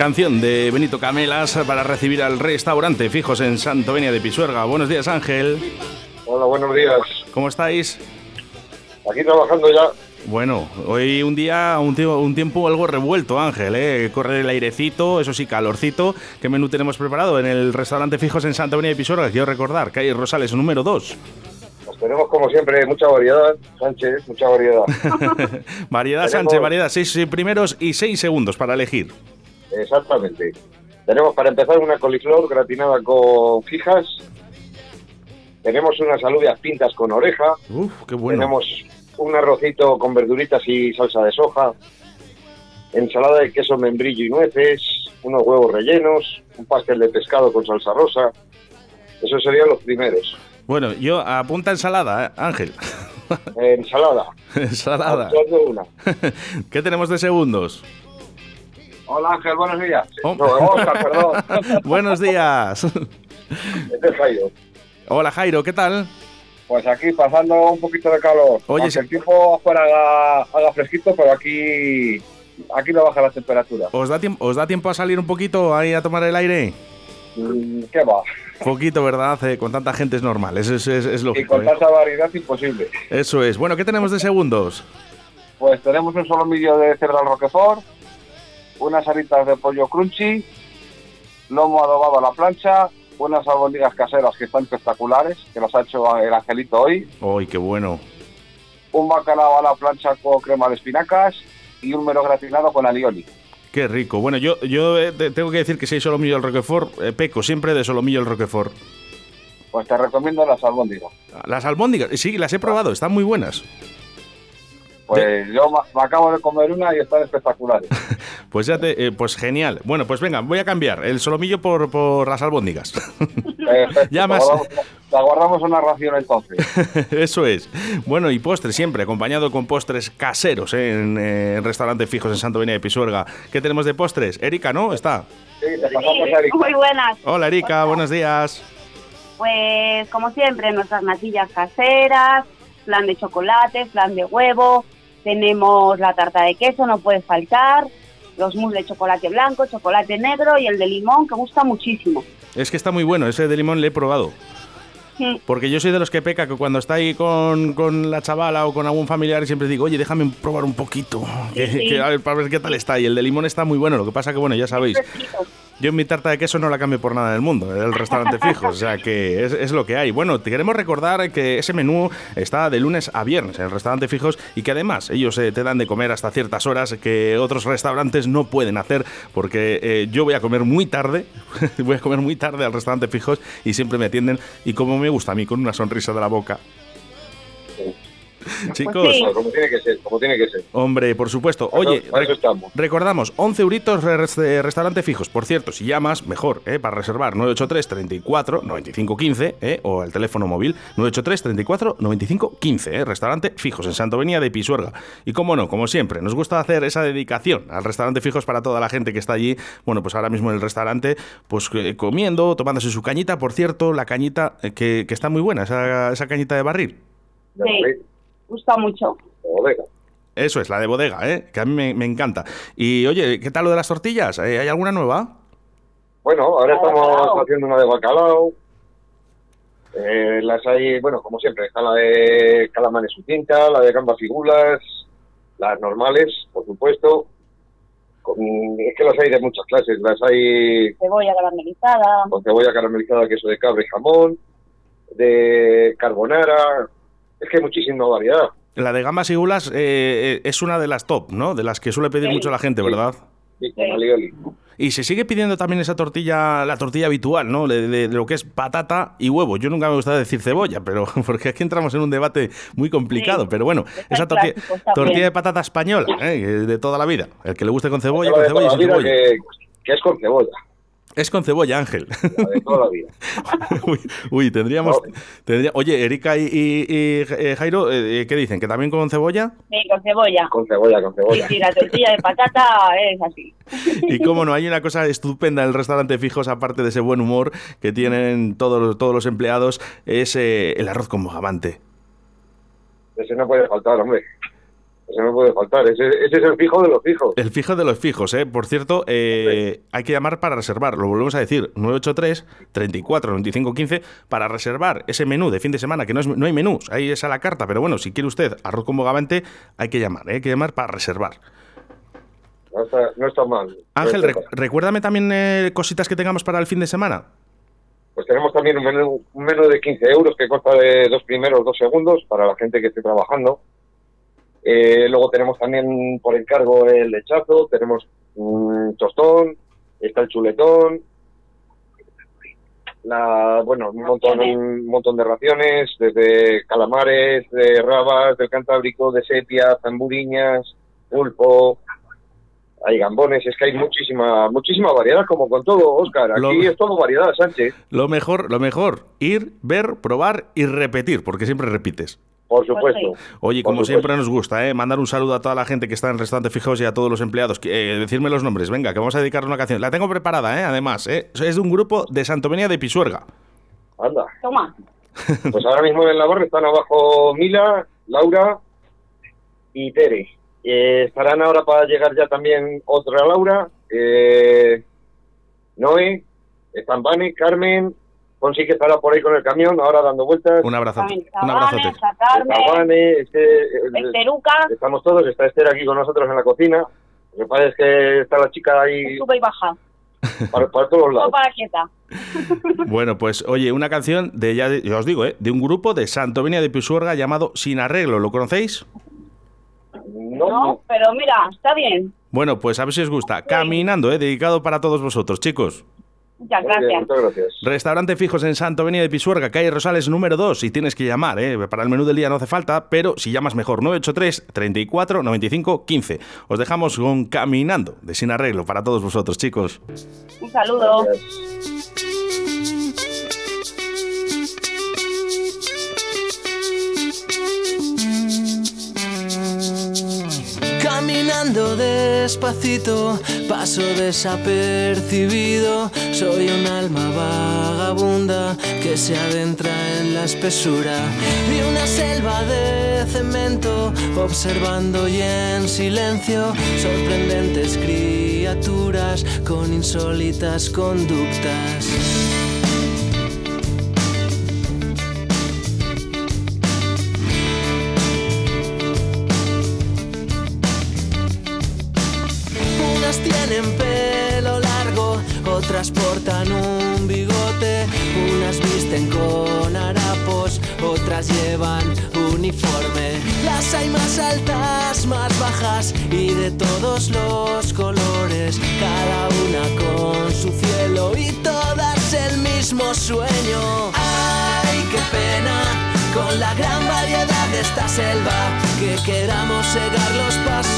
Canción de Benito Camelas para recibir al restaurante fijos en Santo Venia de Pisuerga. Buenos días, Ángel. Hola, buenos días. ¿Cómo estáis? Aquí trabajando ya. Bueno, hoy un día, un, un tiempo algo revuelto, Ángel, ¿eh? Corre el airecito, eso sí, calorcito. ¿Qué menú tenemos preparado en el restaurante fijos en Santo Venia de Pisuerga? Quiero recordar, calle Rosales, número 2. Pues tenemos, como siempre, mucha variedad, Sánchez, mucha variedad. variedad, Sánchez, variedad. Seis primeros y seis segundos para elegir. Exactamente. Tenemos para empezar una coliflor gratinada con fijas. Tenemos unas alubias pintas con oreja. Uf, qué bueno. Tenemos un arrocito con verduritas y salsa de soja. Ensalada de queso membrillo y nueces. Unos huevos rellenos. Un pastel de pescado con salsa rosa. Esos serían los primeros. Bueno, yo apunta ensalada, ¿eh? Ángel. ensalada. ensalada. Una. ¿Qué tenemos de segundos? Hola Ángel, buenos días. Oh. Oscar, perdón. buenos días. Este es Jairo. Hola Jairo, ¿qué tal? Pues aquí pasando un poquito de calor. Oye, Aunque el tiempo afuera haga, fresquito, pero aquí aquí no baja la temperatura. ¿Os da, tiempo, ¿Os da tiempo a salir un poquito ahí a tomar el aire? Mm, ¿Qué va? Poquito, ¿verdad? Eh, con tanta gente es normal, es, es, es, lógico. Y con ¿eh? tanta variedad imposible. Eso es. Bueno, ¿qué tenemos de segundos? Pues tenemos un solomillo de cerdo al roquefort, unas aritas de pollo crunchy, lomo adobado a la plancha, unas albóndigas caseras que están espectaculares, que las ha hecho el Angelito hoy. ¡Uy, qué bueno! Un bacalao a la plancha con crema de espinacas y un mero gratinado con alioli. Qué rico. Bueno, yo, yo eh, tengo que decir que si hay solomillo al Roquefort, eh, peco siempre de solomillo al Roquefort. Pues te recomiendo las albóndigas. Las albóndigas, sí, las he probado, están muy buenas. Pues yo me acabo de comer una y están espectaculares. pues ya te, eh, pues genial. Bueno, pues venga, voy a cambiar el solomillo por, por las albóndigas. ya más. Te guardamos una ración entonces. Eso es. Bueno, y postres siempre, acompañado con postres caseros ¿eh? en, eh, restaurantes fijos en Santo Venia de Pisuerga. ¿Qué tenemos de postres? Erika, ¿no? ¿Está? Sí, te pasamos a Erika. Muy buenas. Hola, Erika, buenos días. Pues, como siempre, nuestras natillas caseras, plan de chocolate, plan de huevo, tenemos la tarta de queso, no puede faltar, los mousse de chocolate blanco, chocolate negro y el de limón, que gusta muchísimo. Es que está muy bueno, ese de limón le he probado. Porque yo soy de los que peca que cuando está ahí con, con, la chavala o con algún familiar siempre digo, oye, déjame probar un poquito, que, a ver, para ver qué tal está. Y el de limón está muy bueno, lo que pasa que, bueno, ya sabéis, yo en mi tarta de queso no la cambio por nada del mundo, el restaurante fijo, o sea que es, lo que hay. Bueno, te queremos recordar que ese menú está de lunes a viernes en el restaurante fijos y que además ellos eh, te dan de comer hasta ciertas horas que otros restaurantes no pueden hacer porque eh, yo voy a comer muy tarde, voy a comer muy tarde al restaurante fijos y siempre me atienden y como me gusta a mí con una sonrisa de la boca. Chicos, como tiene que ser, como tiene que ser. Hombre, por supuesto. Oye, recordamos, 11 euritos de restaurante fijos. Por cierto, si llamas, mejor, ¿eh? para reservar 983 34 95 15 ¿eh? o el teléfono móvil 983 34 95 15 ¿eh? Restaurante fijos en Santo Venía de Pisuerga. Y como no, como siempre, nos gusta hacer esa dedicación al restaurante fijos para toda la gente que está allí. Bueno, pues ahora mismo en el restaurante, pues eh, comiendo, tomándose su cañita. Por cierto, la cañita eh, que, está muy buena, esa, esa cañita de barril. Sí gusta mucho. Bodega. Eso es, la de bodega, ¿eh? que a mí me, encanta. Y oye, ¿qué tal lo de las tortillas? ¿Eh? ¿Hay alguna nueva? Bueno, ahora estamos haciendo una de bacalao. Eh, las hay, bueno, como siempre, está la de calamares su tinta, la de gambas figulas, las normales, por supuesto. es que las hay de muchas clases. Las hay. Cebolla caramelizada. Con cebolla caramelizada, queso de cabra y jamón. De carbonara, es que hay muchísima variedad. La de gambas y gulas eh, eh, es una de las top, ¿no? De las que suele pedir mucho la gente, ¿verdad? Sí, con alioli. Y se sigue pidiendo también esa tortilla, la tortilla habitual, ¿no? De, lo que es patata y huevo. Yo nunca me gusta decir cebolla, pero porque aquí entramos en un debate muy complicado. pero bueno, esa tortilla, tortilla de patata española, ¿eh? de toda la vida. El que le guste con cebolla, con cebolla y sin cebolla. que es con cebolla. Es con cebolla, Ángel. de toda la vida. uy, tendríamos. oye, Erika y, eh, Jairo, eh, ¿qué dicen? ¿Que también con cebolla? Sí, con cebolla. Con cebolla, con cebolla. Sí, la tortilla de patata es así. y cómo no, hay una cosa estupenda en el restaurante Fijos, aparte de ese buen humor que tienen todos, todos los empleados, es eh, el arroz con mojamante. Ese no puede faltar, hombre. Ese no puede faltar, ese, es el fijo de los fijos. El fijo de los fijos, ¿eh? Por cierto, eh, hay que llamar para reservar, lo volvemos a decir, 983 34 95 15 para reservar ese menú de fin de semana, que no, es, no hay menús, ahí es a la carta, pero bueno, si quiere usted arroz con bogavante, hay que llamar, ¿eh? hay que llamar para reservar. No está, mal. Ángel, recuérdame también eh, cositas que tengamos para el fin de semana. Pues tenemos también un menú, un menú de 15 euros que consta de dos primeros, dos segundos para la gente que esté trabajando. Eh, luego tenemos también por encargo el lechazo, tenemos un tostón, está el chuletón, la, bueno, un montón, un montón de raciones, desde calamares, de rabas, del Cantábrico, de sepia, zamburiñas, pulpo, hay gambones, es que hay muchísima muchísima variedad, como con todo, Oscar. Aquí es todo variedad, Sánchez. Lo mejor, lo mejor, ir, ver, probar y repetir, porque siempre repites. Por supuesto. Oye, como siempre nos gusta, ¿eh? mandar un saludo a toda la gente que está en el restaurante Fijaos y a todos los empleados. Eh, decirme los nombres, venga, que vamos a dedicar una canción. La tengo preparada, ¿eh? además. ¿eh? Es de un grupo de Santomenía de Pisuerga. Anda. Toma. Pues ahora mismo en la barra están abajo Mila, Laura y Tere. Eh, estarán ahora para llegar ya también otra Laura, eh, Noé, están Vane, Carmen, Fonsi que estará por ahí con el camión, ahora dando vueltas. Un abrazo. Un abrazote. este, estamos todos, está Esther aquí con nosotros en la cocina. Lo que pasa es que está la chica ahí. Sube y baja. Para, todos lados. para quieta. bueno, pues oye, una canción de, ya, os digo, ¿eh? de un grupo de Santovenia de Pisuerga llamado Sin Arreglo. ¿Lo conocéis? No, pero mira, está bien. Bueno, pues a ver si os gusta. Caminando, ¿eh? dedicado para todos vosotros, chicos. Muchas gracias. muchas gracias. Restaurante Fijos en Santo Avenida de Pisuerga, calle Rosales número 2. Y tienes que llamar, ¿eh? para el menú del día no hace falta, pero si llamas mejor, 983 34 95 15. Os dejamos con Caminando, de Sin Arreglo, para todos vosotros, chicos. Un saludo. Despacito, paso desapercibido. Soy un alma vagabunda que se adentra en la espesura de una selva de cemento, observando y en silencio sorprendentes criaturas con insólitas conductas. Portan un bigote, unas visten con harapos, otras llevan uniforme. Las hay más altas, más bajas y de todos los colores, cada una con su cielo y todas el mismo sueño. ¡Ay, qué pena! Con la gran variedad de esta selva, que queramos cegar los pasos